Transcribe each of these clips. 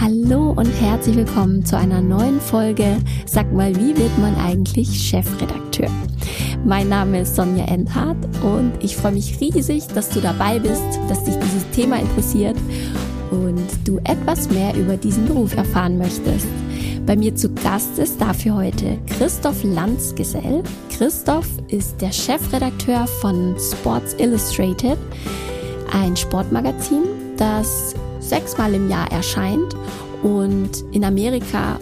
Hallo und herzlich willkommen zu einer neuen Folge. Sag mal, wie wird man eigentlich Chefredakteur? Mein Name ist Sonja Endhardt und ich freue mich riesig, dass du dabei bist, dass dich dieses Thema interessiert und du etwas mehr über diesen Beruf erfahren möchtest. Bei mir zu Gast ist dafür heute Christoph Lanzgesell. Christoph ist der Chefredakteur von Sports Illustrated, ein Sportmagazin, das sechsmal im Jahr erscheint und in Amerika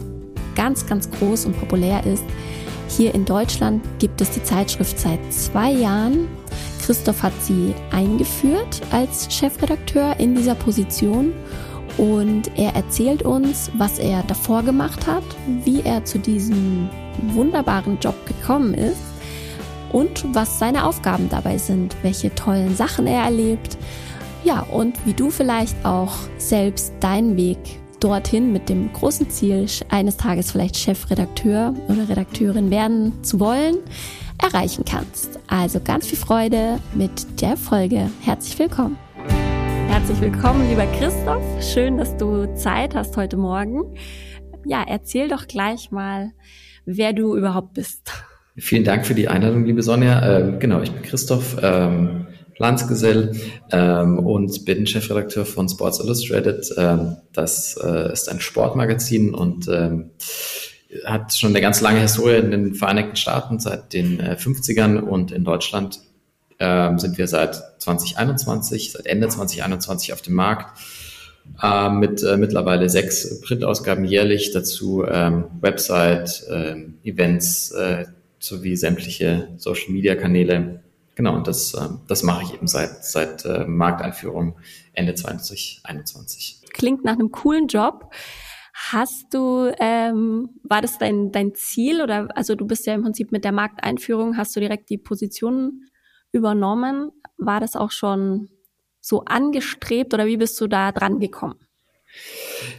ganz, ganz groß und populär ist. Hier in Deutschland gibt es die Zeitschrift seit zwei Jahren. Christoph hat sie eingeführt als Chefredakteur in dieser Position und er erzählt uns, was er davor gemacht hat, wie er zu diesem wunderbaren Job gekommen ist und was seine Aufgaben dabei sind, welche tollen Sachen er erlebt, ja, und wie du vielleicht auch selbst deinen Weg dorthin mit dem großen Ziel, eines Tages vielleicht Chefredakteur oder Redakteurin werden zu wollen, erreichen kannst. Also ganz viel Freude mit der Folge. Herzlich willkommen. Herzlich willkommen, lieber Christoph. Schön, dass du Zeit hast heute Morgen. Ja, erzähl doch gleich mal, wer du überhaupt bist. Vielen Dank für die Einladung, liebe Sonja. Ähm, genau, ich bin Christoph. Ähm Landsgesell ähm, und bin Chefredakteur von Sports Illustrated. Ähm, das äh, ist ein Sportmagazin und ähm, hat schon eine ganz lange Historie in den Vereinigten Staaten seit den äh, 50ern und in Deutschland ähm, sind wir seit 2021, seit Ende 2021 auf dem Markt äh, mit äh, mittlerweile sechs Printausgaben jährlich, dazu ähm, Website, äh, Events sowie sämtliche Social-Media-Kanäle Genau, und das, ähm, das mache ich eben seit, seit äh, Markteinführung Ende 2021. Klingt nach einem coolen Job. Hast du, ähm, war das dein, dein Ziel oder, also du bist ja im Prinzip mit der Markteinführung, hast du direkt die Position übernommen? War das auch schon so angestrebt oder wie bist du da dran gekommen?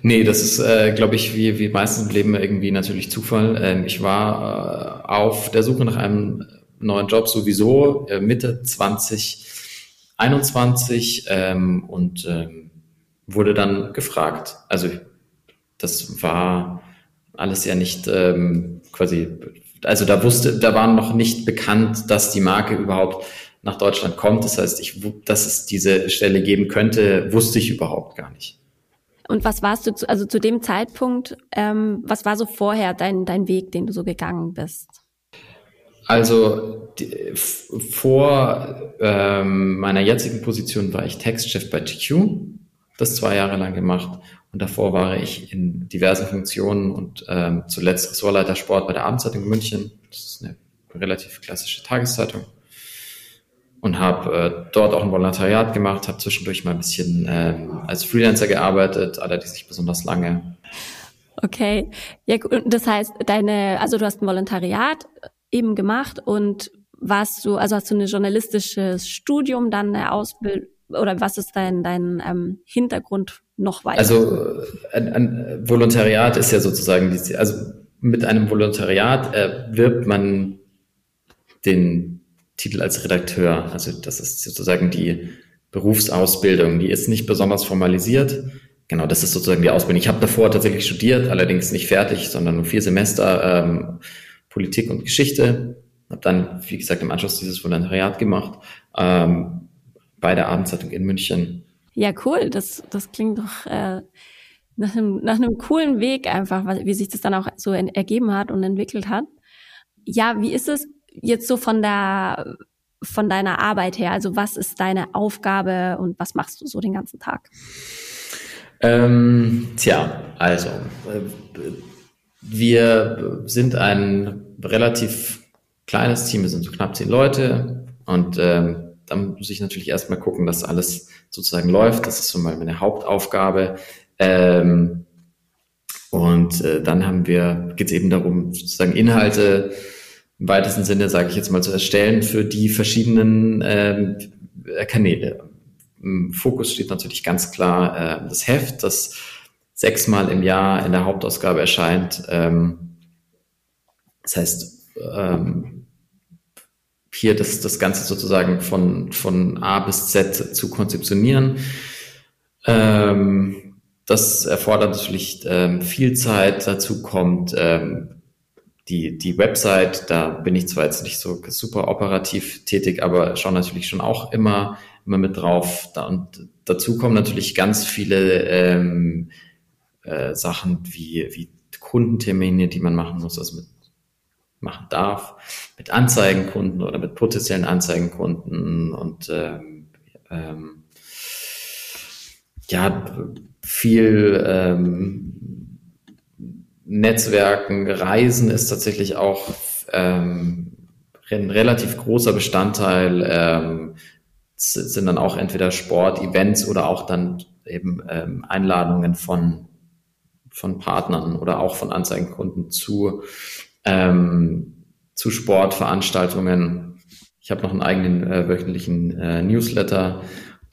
Nee, das ist, äh, glaube ich, wie, wie meistens im Leben irgendwie natürlich Zufall. Ähm, ich war äh, auf der Suche nach einem neuen Job sowieso äh, Mitte 2021 ähm, und ähm, wurde dann gefragt. Also das war alles ja nicht ähm, quasi, also da wusste, da war noch nicht bekannt, dass die Marke überhaupt nach Deutschland kommt. Das heißt, ich, dass es diese Stelle geben könnte, wusste ich überhaupt gar nicht. Und was warst du, zu, also zu dem Zeitpunkt, ähm, was war so vorher dein, dein Weg, den du so gegangen bist? Also die, vor ähm, meiner jetzigen Position war ich Textchef bei GQ, das zwei Jahre lang gemacht und davor war ich in diversen Funktionen und ähm, zuletzt Ressortleiter Sport bei der Abendzeitung München. Das ist eine relativ klassische Tageszeitung und habe äh, dort auch ein Volontariat gemacht, habe zwischendurch mal ein bisschen ähm, als Freelancer gearbeitet, allerdings nicht besonders lange. Okay, ja, das heißt, deine, also du hast ein Volontariat eben gemacht und warst du, also hast du ein journalistisches Studium, dann eine Ausbildung oder was ist dein, dein ähm, Hintergrund noch weiter? Also ein, ein Volontariat ist ja sozusagen, also mit einem Volontariat erwirbt man den Titel als Redakteur. Also das ist sozusagen die Berufsausbildung. Die ist nicht besonders formalisiert. Genau, das ist sozusagen die Ausbildung. Ich habe davor tatsächlich studiert, allerdings nicht fertig, sondern nur vier Semester. Ähm, Politik und Geschichte. Habe dann, wie gesagt, im Anschluss dieses Volontariat gemacht ähm, bei der Abendzeitung in München. Ja, cool. Das, das klingt doch äh, nach, einem, nach einem coolen Weg einfach, wie sich das dann auch so ergeben hat und entwickelt hat. Ja, wie ist es jetzt so von der von deiner Arbeit her? Also was ist deine Aufgabe und was machst du so den ganzen Tag? Ähm, tja, also äh, wir sind ein relativ kleines Team, wir sind so knapp zehn Leute und ähm, dann muss ich natürlich erstmal gucken, dass alles sozusagen läuft. Das ist so mal meine Hauptaufgabe. Ähm, und äh, dann haben wir, geht es eben darum, sozusagen Inhalte im weitesten Sinne, sage ich jetzt mal, zu erstellen für die verschiedenen ähm, Kanäle. Im Fokus steht natürlich ganz klar äh, das Heft, das sechsmal im Jahr in der Hauptausgabe erscheint. Ähm, das heißt, ähm, hier das, das Ganze sozusagen von, von A bis Z zu konzeptionieren. Ähm, das erfordert natürlich ähm, viel Zeit. Dazu kommt ähm, die, die Website. Da bin ich zwar jetzt nicht so super operativ tätig, aber schaue natürlich schon auch immer, immer mit drauf. Da, und dazu kommen natürlich ganz viele ähm, äh, Sachen wie, wie Kundentermine, die man machen muss, also mit machen darf, mit Anzeigenkunden oder mit potenziellen Anzeigenkunden und ähm, ähm, ja, viel ähm, Netzwerken, Reisen ist tatsächlich auch ähm, ein relativ großer Bestandteil, ähm, sind dann auch entweder Sport-Events oder auch dann eben ähm, Einladungen von, von Partnern oder auch von Anzeigenkunden zu, ähm, zu Sportveranstaltungen. Ich habe noch einen eigenen äh, wöchentlichen äh, Newsletter,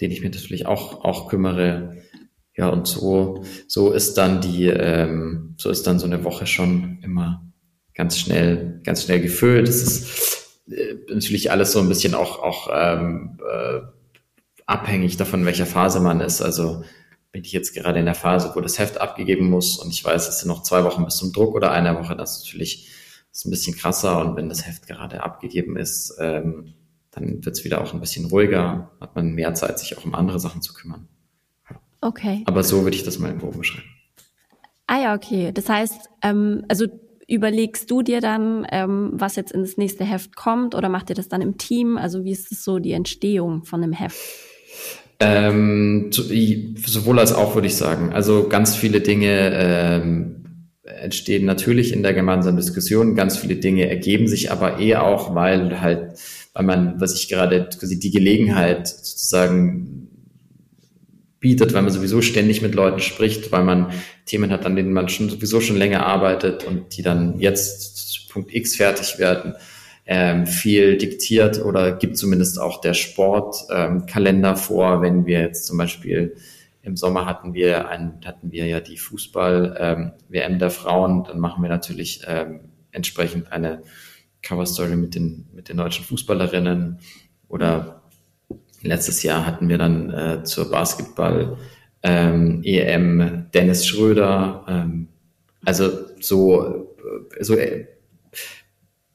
den ich mir natürlich auch, auch kümmere. Ja, und so, so ist dann die, ähm, so ist dann so eine Woche schon immer ganz schnell, ganz schnell gefüllt. Es ist äh, natürlich alles so ein bisschen auch, auch ähm, äh, abhängig davon, welcher Phase man ist. Also bin ich jetzt gerade in der Phase, wo das Heft abgegeben muss und ich weiß, es sind noch zwei Wochen bis zum Druck oder eine Woche, das ist natürlich ist ein bisschen krasser und wenn das Heft gerade abgegeben ist, ähm, dann wird es wieder auch ein bisschen ruhiger, hat man mehr Zeit, sich auch um andere Sachen zu kümmern. Okay. Aber so würde ich das mal im Groben beschreiben. Ah ja, okay. Das heißt, ähm, also überlegst du dir dann, ähm, was jetzt ins nächste Heft kommt oder macht ihr das dann im Team? Also wie ist es so die Entstehung von einem Heft? Ähm, sowohl als auch würde ich sagen. Also ganz viele Dinge ähm, entstehen natürlich in der gemeinsamen Diskussion. Ganz viele Dinge ergeben sich aber eh auch, weil halt, weil man, was ich gerade quasi die Gelegenheit sozusagen bietet, weil man sowieso ständig mit Leuten spricht, weil man Themen hat, an denen man schon sowieso schon länger arbeitet und die dann jetzt Punkt X fertig werden, ähm, viel diktiert oder gibt zumindest auch der Sportkalender ähm, vor, wenn wir jetzt zum Beispiel im Sommer hatten wir ein, hatten wir ja die Fußball ähm, der Frauen, dann machen wir natürlich ähm, entsprechend eine Coverstory mit den mit den deutschen Fußballerinnen oder Letztes Jahr hatten wir dann äh, zur Basketball ähm, EM Dennis Schröder. Ähm, also so, äh, so äh,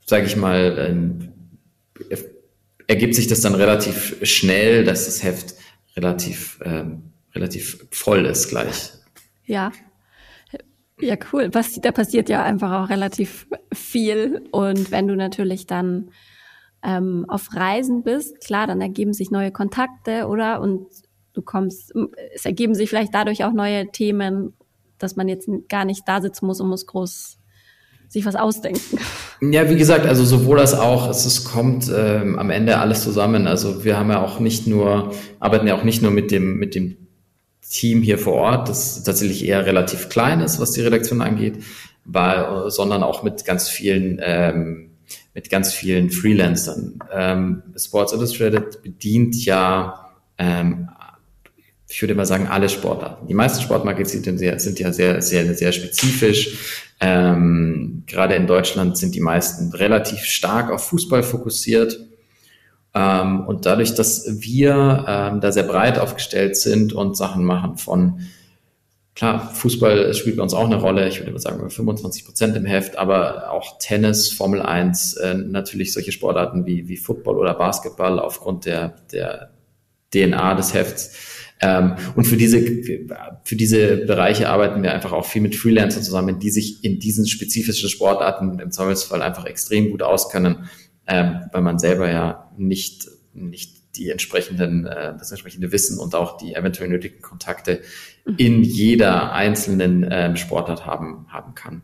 sage ich mal, ähm, ergibt sich das dann relativ schnell, dass das Heft relativ, ähm, relativ voll ist gleich. Ja. Ja, cool. Was, da passiert ja einfach auch relativ viel. Und wenn du natürlich dann ähm, auf Reisen bist, klar, dann ergeben sich neue Kontakte, oder? Und du kommst, es ergeben sich vielleicht dadurch auch neue Themen, dass man jetzt gar nicht da sitzen muss und muss groß sich was ausdenken. Ja, wie gesagt, also sowohl als auch, es, es kommt ähm, am Ende alles zusammen. Also wir haben ja auch nicht nur, arbeiten ja auch nicht nur mit dem, mit dem Team hier vor Ort, das tatsächlich eher relativ klein ist, was die Redaktion angeht, weil, sondern auch mit ganz vielen ähm, mit ganz vielen Freelancern. Ähm, Sports Illustrated bedient ja, ähm, ich würde mal sagen, alle Sportarten. Die meisten Sportmagazine sind ja, sehr, sehr, sehr spezifisch. Ähm, gerade in Deutschland sind die meisten relativ stark auf Fußball fokussiert. Ähm, und dadurch, dass wir ähm, da sehr breit aufgestellt sind und Sachen machen von Klar, Fußball spielt bei uns auch eine Rolle. Ich würde sagen, 25 Prozent im Heft, aber auch Tennis, Formel 1, äh, natürlich solche Sportarten wie, wie Football oder Basketball aufgrund der, der DNA des Hefts. Ähm, und für diese, für diese Bereiche arbeiten wir einfach auch viel mit Freelancern zusammen, die sich in diesen spezifischen Sportarten im Zweifelsfall einfach extrem gut auskennen, ähm, weil man selber ja nicht, nicht die entsprechenden, äh, das entsprechende Wissen und auch die eventuell nötigen Kontakte mhm. in jeder einzelnen äh, Sportart haben, haben kann.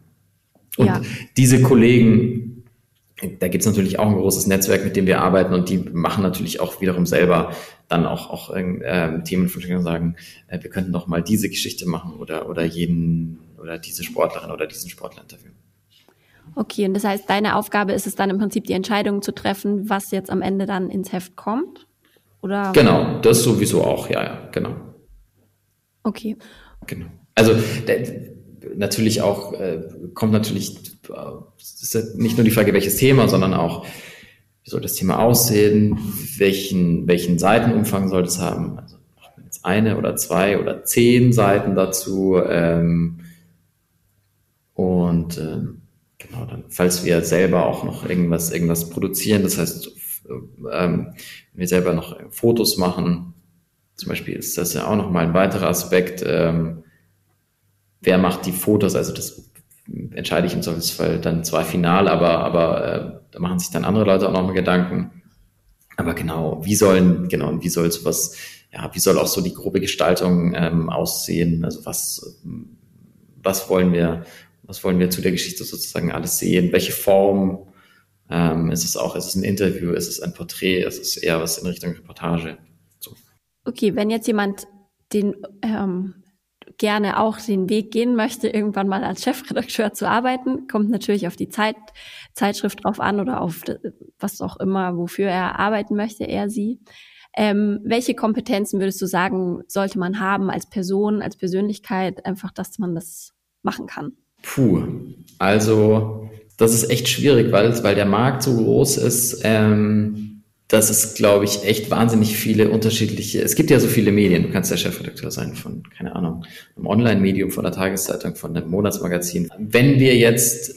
Und ja. diese Kollegen, da gibt es natürlich auch ein großes Netzwerk, mit dem wir arbeiten und die machen natürlich auch wiederum selber dann auch, auch äh, Themen und sagen, äh, wir könnten doch mal diese Geschichte machen oder, oder jeden oder diese Sportlerin oder diesen Sportler interviewen. Okay, und das heißt, deine Aufgabe ist es dann im Prinzip die Entscheidung zu treffen, was jetzt am Ende dann ins Heft kommt? Oder? Genau, das sowieso auch, ja, ja, genau. Okay. Genau. Also natürlich auch, äh, kommt natürlich, es ist ja nicht nur die Frage, welches Thema, sondern auch, wie soll das Thema aussehen, welchen, welchen Seitenumfang soll es haben, also jetzt eine oder zwei oder zehn Seiten dazu. Ähm, und ähm, genau, dann, falls wir selber auch noch irgendwas, irgendwas produzieren, das heißt, ähm, wenn wir selber noch Fotos machen, zum Beispiel ist das ja auch nochmal ein weiterer Aspekt, ähm, wer macht die Fotos, also das entscheide ich im Zweifelsfall dann zwar final, aber, aber äh, da machen sich dann andere Leute auch nochmal Gedanken. Aber genau, wie sollen, genau, wie soll sowas, ja, wie soll auch so die grobe Gestaltung ähm, aussehen? Also was, was wollen wir, was wollen wir zu der Geschichte sozusagen alles sehen? Welche Form ähm, ist es auch? Ist es ein Interview? Ist es ein Porträt? Ist es eher was in Richtung Reportage? So. Okay, wenn jetzt jemand den ähm, gerne auch den Weg gehen möchte, irgendwann mal als Chefredakteur zu arbeiten, kommt natürlich auf die Zeit, Zeitschrift drauf an oder auf was auch immer, wofür er arbeiten möchte, er sie. Ähm, welche Kompetenzen würdest du sagen, sollte man haben als Person, als Persönlichkeit, einfach, dass man das machen kann? Puh, also das ist echt schwierig, weil, weil der Markt so groß ist. Ähm, dass es, glaube ich, echt wahnsinnig viele unterschiedliche, es gibt ja so viele Medien, du kannst ja Chefredakteur sein von, keine Ahnung, einem Online-Medium, von der Tageszeitung, von einem Monatsmagazin. Wenn wir jetzt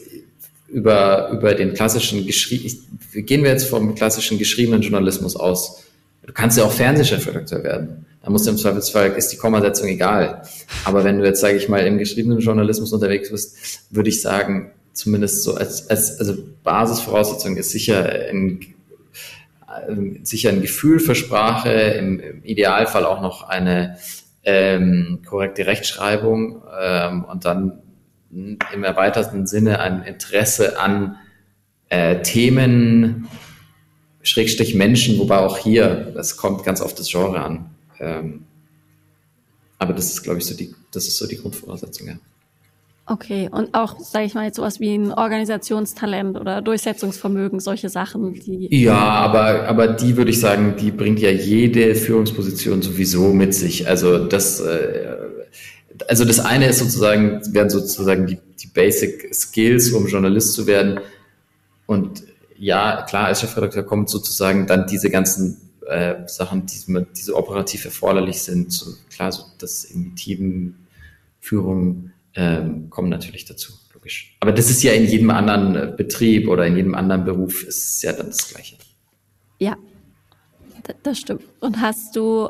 über, über den klassischen gehen wir jetzt vom klassischen geschriebenen Journalismus aus. Du kannst ja auch Fernsehchefredakteur werden. Da musst du im Zweifelsfall, ist die Kommasetzung egal. Aber wenn du jetzt, sage ich mal, im geschriebenen Journalismus unterwegs bist, würde ich sagen, zumindest so als, als also Basisvoraussetzung ist sicher ein ähm, sicher ein Gefühl für Sprache, im, im Idealfall auch noch eine ähm, korrekte Rechtschreibung ähm, und dann im erweiterten Sinne ein Interesse an äh, Themen, Schrägstrich Menschen, wobei auch hier, das kommt ganz auf das Genre an. Ähm, aber das ist, glaube ich, so die, das ist so die Grundvoraussetzung, ja. Okay, und auch, sage ich mal, jetzt sowas wie ein Organisationstalent oder Durchsetzungsvermögen, solche Sachen, die. Ja, aber, aber die würde ich sagen, die bringt ja jede Führungsposition sowieso mit sich. Also das, äh, also das eine ist sozusagen, werden sozusagen die, die Basic Skills, um Journalist zu werden. Und ja, klar, als Chefredakteur kommt sozusagen dann diese ganzen äh, Sachen, die, die so operativ erforderlich sind, so, klar, so das in Teamführung ähm, kommen natürlich dazu, logisch. Aber das ist ja in jedem anderen äh, Betrieb oder in jedem anderen Beruf ist ja dann das Gleiche. Ja, das stimmt. Und hast du,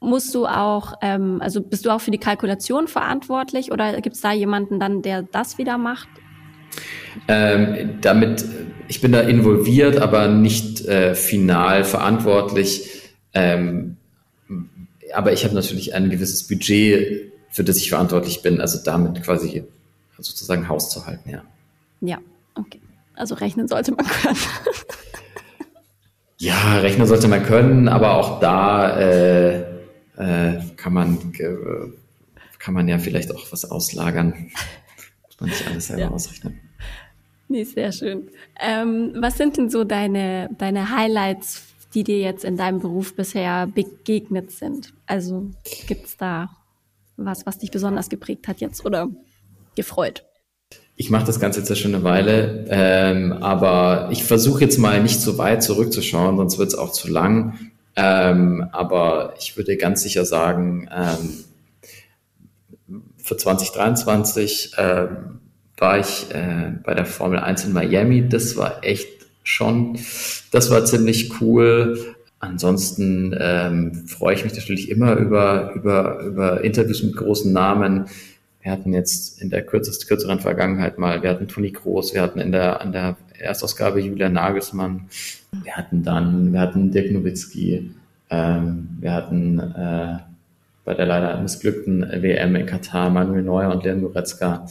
musst du auch, ähm, also bist du auch für die Kalkulation verantwortlich oder gibt es da jemanden dann, der das wieder macht? Ähm, damit, ich bin da involviert, aber nicht äh, final verantwortlich. Ähm, aber ich habe natürlich ein gewisses Budget für das ich verantwortlich bin, also damit quasi sozusagen Haus zu halten, ja. Ja, okay. Also rechnen sollte man können. ja, rechnen sollte man können, aber auch da äh, äh, kann man äh, kann man ja vielleicht auch was auslagern. Muss man nicht alles selber ja. ausrechnen. Nee, sehr schön. Ähm, was sind denn so deine, deine Highlights, die dir jetzt in deinem Beruf bisher begegnet sind? Also gibt's da was, was dich besonders geprägt hat jetzt oder gefreut? Ich mache das Ganze jetzt ja schon eine Weile, ähm, aber ich versuche jetzt mal nicht so weit zurückzuschauen, sonst wird es auch zu lang. Ähm, aber ich würde ganz sicher sagen, ähm, für 2023 ähm, war ich äh, bei der Formel 1 in Miami. Das war echt schon, das war ziemlich cool. Ansonsten ähm, freue ich mich natürlich immer über, über, über Interviews mit großen Namen. Wir hatten jetzt in der kürzest, kürzeren Vergangenheit mal, wir hatten Toni Groß, wir hatten in der, an der Erstausgabe Julia Nagelsmann, wir hatten dann, wir hatten Dirk Nowitzki, ähm, wir hatten äh, bei der leider missglückten WM in Katar Manuel Neuer und Leon Goretzka.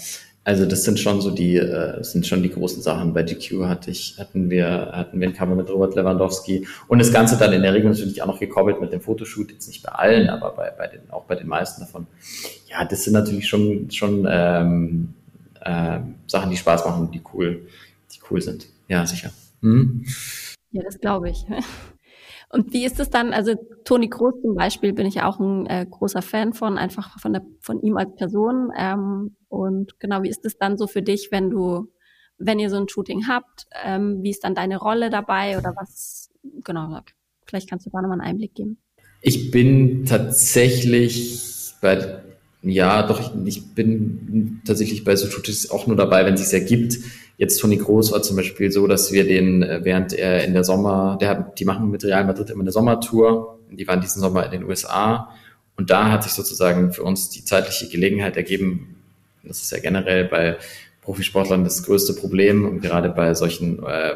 Also das sind schon so die, äh, sind schon die großen Sachen. Bei GQ hatte ich, hatten wir, hatten wir ein Cover mit Robert Lewandowski und das Ganze dann in der Regel natürlich auch noch gekoppelt mit dem Fotoshoot, jetzt nicht bei allen, aber bei, bei den, auch bei den meisten davon. Ja, das sind natürlich schon, schon ähm, äh, Sachen, die Spaß machen, die cool, die cool sind. Ja, sicher. Mhm. Ja, das glaube ich. Und wie ist es dann, also Toni Kroos zum Beispiel bin ich auch ein äh, großer Fan von, einfach von, der, von ihm als Person. Ähm, und genau, wie ist es dann so für dich, wenn du, wenn ihr so ein Shooting habt, ähm, wie ist dann deine Rolle dabei oder was, genau, vielleicht kannst du da nochmal einen Einblick geben. Ich bin tatsächlich bei, ja, doch, ich bin tatsächlich bei Sotutis auch nur dabei, wenn es sich ergibt. Jetzt Toni Groß war zum Beispiel so, dass wir den, äh, während er in der Sommer, der hat, die machen mit Real Madrid immer eine Sommertour. Die waren diesen Sommer in den USA. Und da hat sich sozusagen für uns die zeitliche Gelegenheit ergeben. Das ist ja generell bei Profisportlern das größte Problem und gerade bei solchen äh,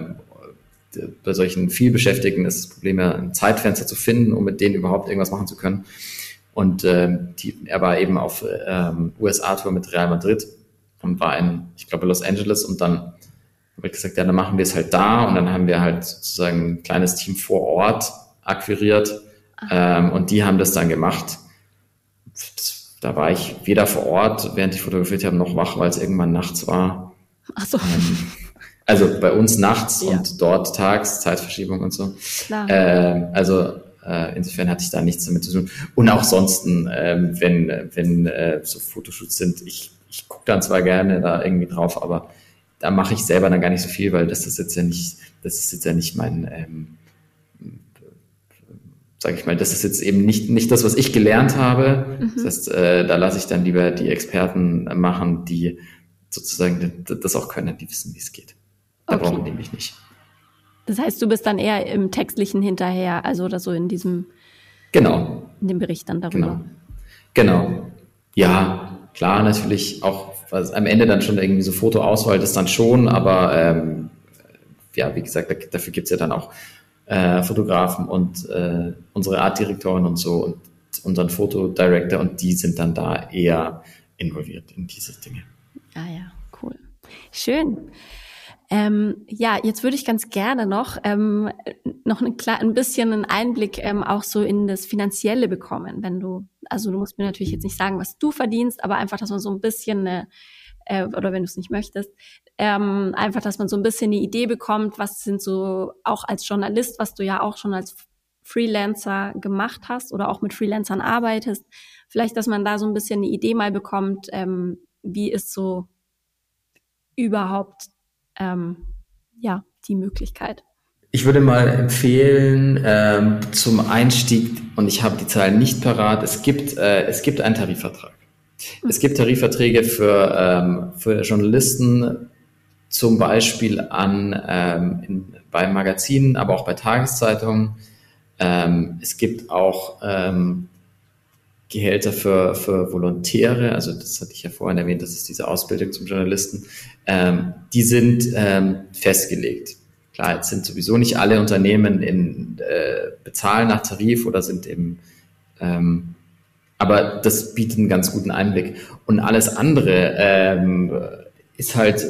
bei solchen vielbeschäftigten ist das Problem ja ein Zeitfenster zu finden, um mit denen überhaupt irgendwas machen zu können. Und ähm, die, er war eben auf ähm, USA-Tour mit Real Madrid und war in, ich glaube, Los Angeles und dann habe ich gesagt, ja, dann machen wir es halt da und dann haben wir halt sozusagen ein kleines Team vor Ort akquiriert ähm, und die haben das dann gemacht. Das, da war ich weder vor Ort, während ich fotografiert habe, noch wach, weil es irgendwann nachts war. Ach so. Ähm, also bei uns nachts ja. und dort tags, Zeitverschiebung und so. Ähm, also äh, insofern hatte ich da nichts damit zu tun. Und auch sonst, ähm, wenn, wenn äh, so Fotoshoots sind, ich, ich gucke dann zwar gerne da irgendwie drauf, aber da mache ich selber dann gar nicht so viel, weil das ist jetzt ja nicht, das ist jetzt ja nicht mein, ähm, sage ich mal, das ist jetzt eben nicht, nicht das, was ich gelernt habe. Mhm. Das heißt, äh, da lasse ich dann lieber die Experten machen, die sozusagen das auch können, die wissen, wie es geht. Da okay. brauchen die mich nicht. Das heißt, du bist dann eher im Textlichen hinterher, also oder so in diesem genau. in dem Bericht dann darüber. Genau. genau. Ja, klar, natürlich auch was am Ende dann schon irgendwie so Fotoauswahl, das dann schon, aber ähm, ja, wie gesagt, dafür gibt's ja dann auch äh, Fotografen und äh, unsere Artdirektoren und so und unseren Fotodirector und die sind dann da eher involviert in diese Dinge. Ah ja, cool. Schön. Ähm, ja, jetzt würde ich ganz gerne noch ähm, noch ein, ein bisschen einen Einblick ähm, auch so in das Finanzielle bekommen, wenn du, also du musst mir natürlich jetzt nicht sagen, was du verdienst, aber einfach, dass man so ein bisschen eine, äh, oder wenn du es nicht möchtest, ähm, einfach, dass man so ein bisschen eine Idee bekommt, was sind so auch als Journalist, was du ja auch schon als Freelancer gemacht hast oder auch mit Freelancern arbeitest, vielleicht, dass man da so ein bisschen eine Idee mal bekommt, ähm, wie ist so überhaupt ähm, ja, die Möglichkeit. Ich würde mal empfehlen ähm, zum Einstieg, und ich habe die Zahlen nicht parat, es gibt, äh, es gibt einen Tarifvertrag. Es gibt Tarifverträge für, ähm, für Journalisten, zum Beispiel an ähm, in, bei Magazinen, aber auch bei Tageszeitungen. Ähm, es gibt auch ähm, Gehälter für, für Volontäre, also das hatte ich ja vorhin erwähnt, das ist diese Ausbildung zum Journalisten, ähm, die sind ähm, festgelegt. Klar, jetzt sind sowieso nicht alle Unternehmen in äh, bezahlen nach Tarif oder sind eben, ähm, aber das bietet einen ganz guten Einblick. Und alles andere ähm, ist halt,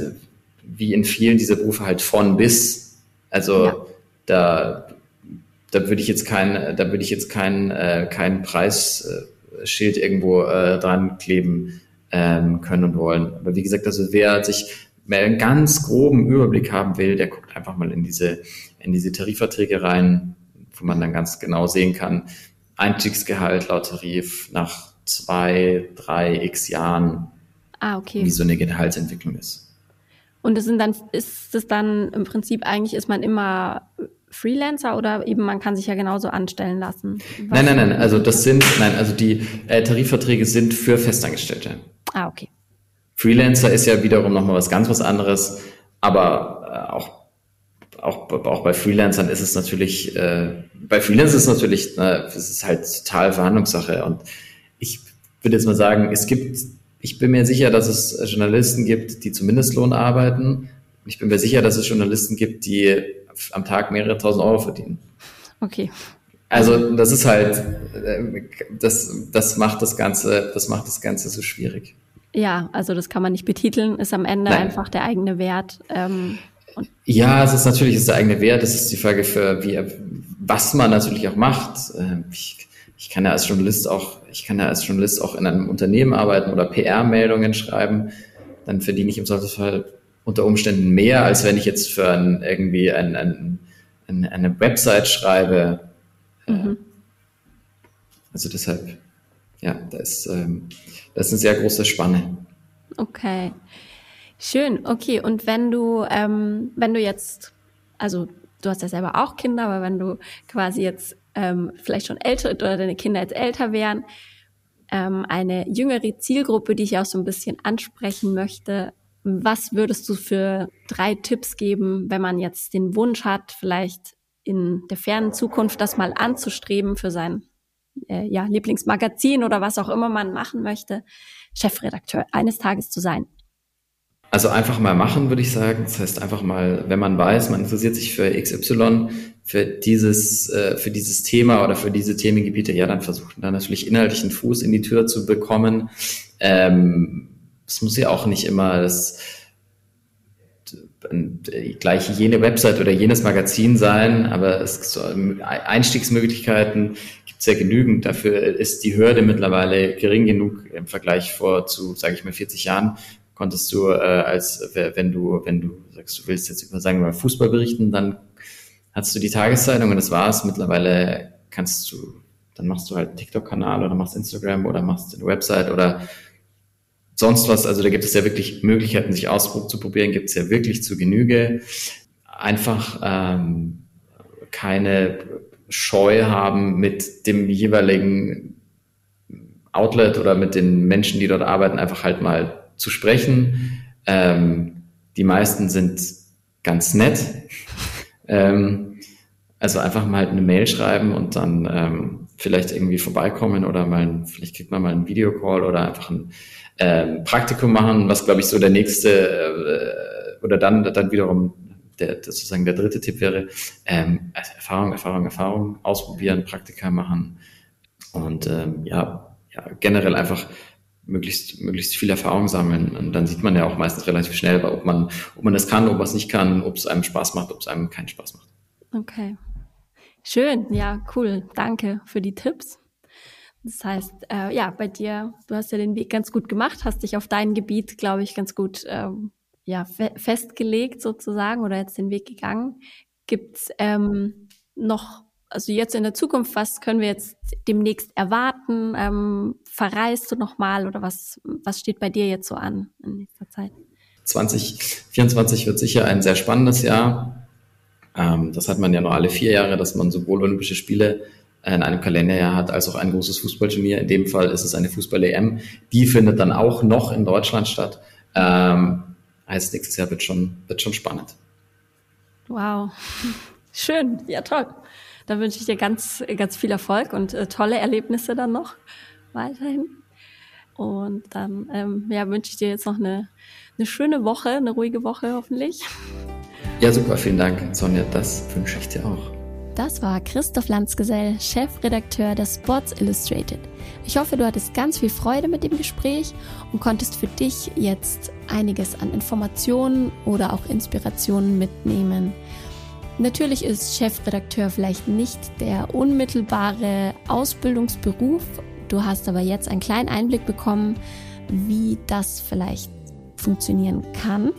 wie in vielen dieser Berufe, halt von bis. Also ja. da, da würde ich jetzt keinen, da würde ich jetzt keinen, äh, keinen Preis äh, Schild irgendwo äh, dran kleben ähm, können und wollen. Aber wie gesagt, also wer sich mehr einen ganz groben Überblick haben will, der guckt einfach mal in diese, in diese Tarifverträge rein, wo man dann ganz genau sehen kann, Einstiegsgehalt laut Tarif nach zwei, drei x Jahren, ah, okay. wie so eine Gehaltsentwicklung ist. Und das sind dann, ist es dann im Prinzip eigentlich, ist man immer Freelancer oder eben man kann sich ja genauso anstellen lassen? Nein, nein, nein. Also das sind, nein, also die äh, Tarifverträge sind für Festangestellte. Ah, okay. Freelancer ist ja wiederum nochmal was ganz was anderes, aber äh, auch, auch, auch bei Freelancern ist es natürlich, äh, bei Freelancern ist es natürlich, ne, es ist halt total Verhandlungssache und ich würde jetzt mal sagen, es gibt, ich bin mir sicher, dass es Journalisten gibt, die zum Mindestlohn arbeiten. Ich bin mir sicher, dass es Journalisten gibt, die am Tag mehrere tausend Euro verdienen. Okay. Also das ist halt, äh, das, das macht das Ganze, das macht das Ganze so schwierig. Ja, also das kann man nicht betiteln, ist am Ende Nein. einfach der eigene Wert. Ähm, ja, es ist natürlich ist der eigene Wert. Es ist die Frage für wie, was man natürlich auch macht. Ähm, ich, ich kann ja als Journalist auch, ich kann ja als Journalist auch in einem Unternehmen arbeiten oder PR-Meldungen schreiben. Dann verdiene ich im Zweifelsfall unter Umständen mehr, als wenn ich jetzt für ein, irgendwie ein, ein, ein, eine Website schreibe. Äh, mhm. Also deshalb, ja, da ist, ähm, das ist eine sehr große Spanne. Okay. Schön, okay. Und wenn du, ähm, wenn du jetzt, also du hast ja selber auch Kinder, aber wenn du quasi jetzt ähm, vielleicht schon älter oder deine Kinder jetzt älter wären, ähm, eine jüngere Zielgruppe, die ich auch so ein bisschen ansprechen möchte. Was würdest du für drei Tipps geben, wenn man jetzt den Wunsch hat, vielleicht in der fernen Zukunft das mal anzustreben für sein äh, ja, Lieblingsmagazin oder was auch immer man machen möchte, Chefredakteur eines Tages zu sein? Also einfach mal machen, würde ich sagen. Das heißt einfach mal, wenn man weiß, man interessiert sich für XY, für dieses, äh, für dieses Thema oder für diese Themengebiete, ja, dann versuchen dann natürlich inhaltlich einen Fuß in die Tür zu bekommen. Ähm, es muss ja auch nicht immer das gleich jene Website oder jenes Magazin sein, aber es so Einstiegsmöglichkeiten gibt es ja genügend. Dafür ist die Hürde mittlerweile gering genug im Vergleich vor zu, sage ich mal, 40 Jahren, konntest du äh, als wenn du wenn du sagst, du willst jetzt über sagen wir mal Fußball berichten, dann hast du die Tageszeitung und das war's. Mittlerweile kannst du dann machst du halt TikTok-Kanal oder machst Instagram oder machst eine Website oder sonst was. Also da gibt es ja wirklich Möglichkeiten, sich auszuprobieren, gibt es ja wirklich zu Genüge. Einfach ähm, keine Scheu haben mit dem jeweiligen Outlet oder mit den Menschen, die dort arbeiten, einfach halt mal zu sprechen. Ähm, die meisten sind ganz nett. Ähm, also einfach mal eine Mail schreiben und dann ähm, vielleicht irgendwie vorbeikommen oder mal, vielleicht kriegt man mal einen Videocall oder einfach ein ähm, Praktikum machen, was glaube ich so der nächste äh, oder dann dann wiederum der, das sozusagen der dritte Tipp wäre, ähm, also Erfahrung, Erfahrung, Erfahrung, ausprobieren, Praktika machen und ähm, ja, ja, generell einfach möglichst, möglichst viel Erfahrung sammeln. Und dann sieht man ja auch meistens relativ schnell, ob man, ob man das kann, ob man es nicht kann, ob es einem Spaß macht, ob es einem keinen Spaß macht. Okay. Schön, ja, cool. Danke für die Tipps. Das heißt, äh, ja, bei dir, du hast ja den Weg ganz gut gemacht, hast dich auf dein Gebiet, glaube ich, ganz gut ähm, ja, fe festgelegt sozusagen oder jetzt den Weg gegangen. Gibt's ähm, noch also jetzt in der Zukunft, was können wir jetzt demnächst erwarten? Ähm, verreist du nochmal oder was, was steht bei dir jetzt so an in nächster Zeit? 2024 wird sicher ein sehr spannendes Jahr. Ähm, das hat man ja nur alle vier Jahre, dass man sowohl Olympische Spiele in einem Kalenderjahr hat, als auch ein großes Fußballturnier. In dem Fall ist es eine Fußball-EM. Die findet dann auch noch in Deutschland statt. Ähm, heißt, nächstes Jahr wird schon, wird schon spannend. Wow. Schön. Ja, toll. Da wünsche ich dir ganz, ganz viel Erfolg und äh, tolle Erlebnisse dann noch weiterhin. Und dann ähm, ja, wünsche ich dir jetzt noch eine, eine schöne Woche, eine ruhige Woche hoffentlich. Ja, super, vielen Dank, Sonja. Das wünsche ich dir auch. Das war Christoph Landsgesell, Chefredakteur des Sports Illustrated. Ich hoffe, du hattest ganz viel Freude mit dem Gespräch und konntest für dich jetzt einiges an Informationen oder auch Inspirationen mitnehmen. Natürlich ist Chefredakteur vielleicht nicht der unmittelbare Ausbildungsberuf. Du hast aber jetzt einen kleinen Einblick bekommen, wie das vielleicht funktionieren kann.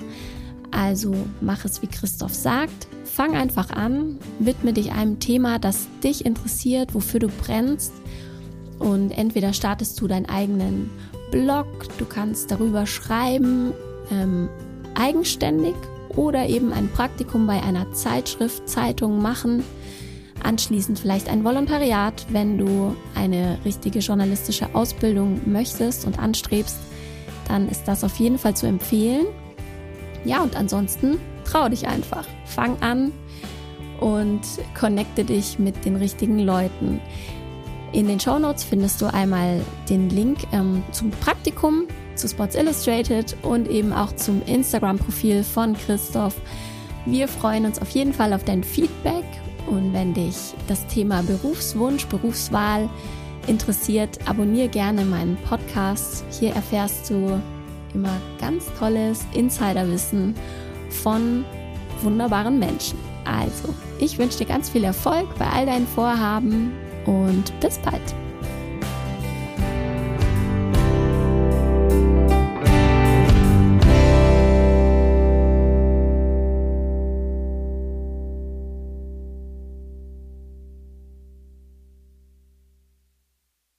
Also mach es, wie Christoph sagt. Fang einfach an, widme dich einem Thema, das dich interessiert, wofür du brennst. Und entweder startest du deinen eigenen Blog, du kannst darüber schreiben, ähm, eigenständig oder eben ein Praktikum bei einer Zeitschrift, Zeitung machen. Anschließend vielleicht ein Volontariat, wenn du eine richtige journalistische Ausbildung möchtest und anstrebst, dann ist das auf jeden Fall zu empfehlen. Ja, und ansonsten trau dich einfach. Fang an und connecte dich mit den richtigen Leuten. In den Show Notes findest du einmal den Link ähm, zum Praktikum zu Sports Illustrated und eben auch zum Instagram-Profil von Christoph. Wir freuen uns auf jeden Fall auf dein Feedback und wenn dich das Thema Berufswunsch, Berufswahl interessiert, abonniere gerne meinen Podcast. Hier erfährst du immer ganz tolles Insiderwissen von wunderbaren Menschen. Also, ich wünsche dir ganz viel Erfolg bei all deinen Vorhaben und bis bald.